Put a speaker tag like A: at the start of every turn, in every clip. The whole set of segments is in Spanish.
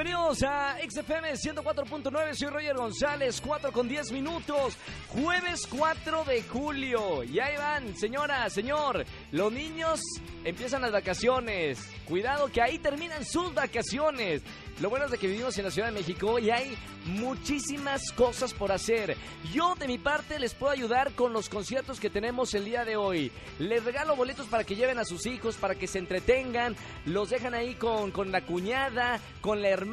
A: a XFM 104.9, soy Roger González, 4 con 10 minutos, jueves 4 de julio. Y ahí van, señora, señor, los niños empiezan las vacaciones. Cuidado que ahí terminan sus vacaciones. Lo bueno es de que vivimos en la Ciudad de México y hay muchísimas cosas por hacer. Yo de mi parte les puedo ayudar con los conciertos que tenemos el día de hoy. Les regalo boletos para que lleven a sus hijos, para que se entretengan. Los dejan ahí con, con la cuñada, con la hermana,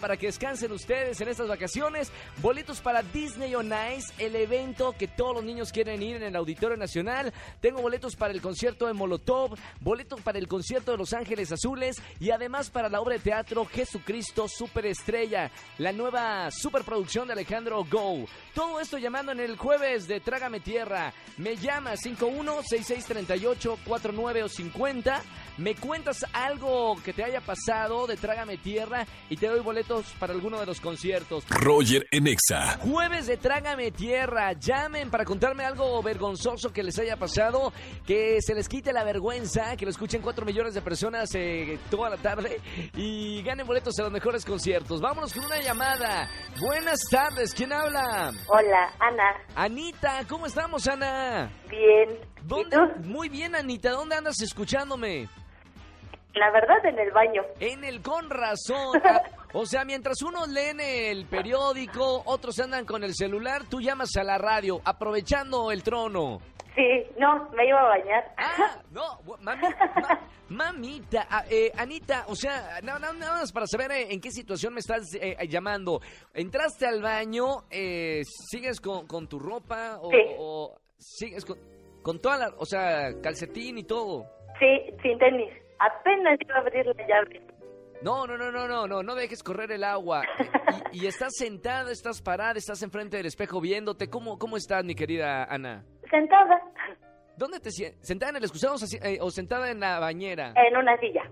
A: para que descansen ustedes en estas vacaciones. Boletos para Disney on Ice, el evento que todos los niños quieren ir en el Auditorio Nacional. Tengo boletos para el concierto de Molotov, boletos para el concierto de Los Ángeles Azules y además para la obra de teatro Jesucristo Superestrella, la nueva superproducción de Alejandro Go. Todo esto llamando en el jueves de Trágame Tierra. Me llama 51663849 o 50. Me cuentas algo que te haya pasado de Trágame Tierra y te doy boletos para alguno de los conciertos.
B: Roger en Exa.
A: Jueves de Trágame Tierra. Llamen para contarme algo vergonzoso que les haya pasado, que se les quite la vergüenza, que lo escuchen 4 millones de personas eh, toda la tarde y ganen boletos a los mejores conciertos. Vámonos con una llamada. Buenas tardes, ¿quién habla?
C: Hola, Ana.
A: Anita, ¿cómo estamos, Ana?
C: Bien. ¿Y
A: ¿Dónde?
C: tú?
A: Muy bien, Anita, ¿dónde andas escuchándome?
C: La verdad, en el baño.
A: En el con razón. Ah, O sea, mientras unos leen el periódico, otros andan con el celular, tú llamas a la radio, aprovechando el trono.
C: Sí, no, me iba a bañar.
A: Ah, no, mami- ma- mamita, ah, eh, Anita, o sea, na- na- nada más para saber eh, en qué situación me estás eh, llamando. ¿Entraste al baño, eh, sigues con, con tu ropa o,
C: Sí.
A: o sigues con, con toda la, o sea, calcetín y todo?
C: Sí, sin tenis. Apenas iba a abrir la llave.
A: No, no, no, no, no, no, no dejes correr el agua. Y, y estás sentada, estás parada, estás enfrente del espejo viéndote. ¿Cómo, cómo estás, mi querida Ana?
C: Sentada
A: ¿Dónde te sientas? ¿Sentada en el excusado o eh, o sentada en la bañera?
C: en una silla.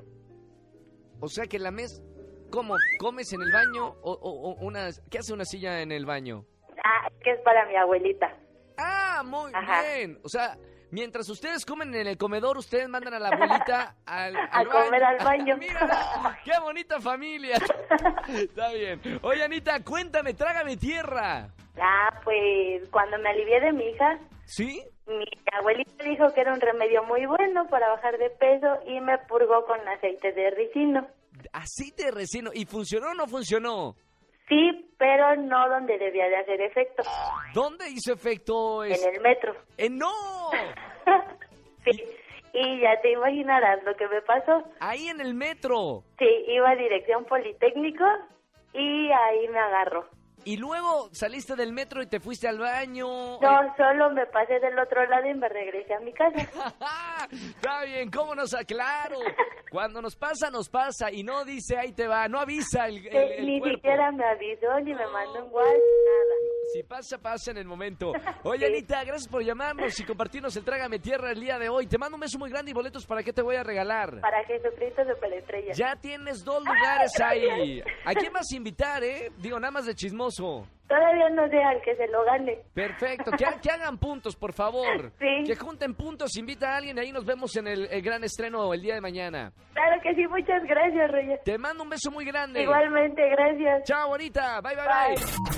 A: O sea que la mes... ¿Cómo? ¿Comes en el baño o, o- o una... ¿Qué hace una silla en el baño?
C: Ah, que es para mi abuelita.
A: Ah, muy
C: Ajá.
A: bien. O sea, mientras ustedes comen en el comedor, ustedes mandan a la abuelita al,
C: A comer al baño.
A: Mira, qué bonita familia. Está bien. Oye, Anita, cuéntame, trágame tierra.
C: Ah, pues cuando me alivié de mi hija,
A: ¿Sí?
C: mi abuelita dijo que era un remedio muy bueno para bajar de peso y me purgó con aceite de ricino.
A: Así te resino. ¿Y funcionó o no funcionó?
C: Sí, pero no donde debía de hacer efecto.
A: ¿Dónde hizo efecto?
C: En el metro.
A: ¡Eh, no!
C: sí. Y ya te imaginarás lo que me pasó.
A: Ahí en el metro.
C: Sí, iba a dirección Politécnico y ahí me agarró.
A: Y luego saliste del metro y te fuiste al baño.
C: No, solo me pasé del otro lado y me regresé a mi casa.
A: Está bien, ¿cómo nos aclaro? Cuando nos pasa, nos pasa y no dice ahí te va, no avisa el, el-
C: Eh,
A: el
C: ni
A: cuerpo.
C: siquiera me avisó ni me mandó un WhatsApp, nada.
A: Si pasa, pasa en el momento. Oye. Anita, gracias por llamarnos y compartirnos el Trágame Tierra el día de hoy. Te mando un beso muy grande y boletos para qué te voy a regalar.
C: Para Jesucristo Superestrella.
A: Ya tienes dos lugares ahí. ¿A quién vas a invitar, eh? Digo, nada más de chismoso.
C: Todavía no sé al que se lo gane.
A: Perfecto, que, que hagan puntos, por favor.
C: Sí.
A: Que junten puntos, invita a alguien y ahí nos vemos en el, el gran estreno el día de mañana.
C: Claro que sí, muchas gracias, Roger.
A: Te mando un beso muy grande.
C: Igualmente, gracias.
A: Chao, bonita. Bye, bye,
C: Bye.
A: bye.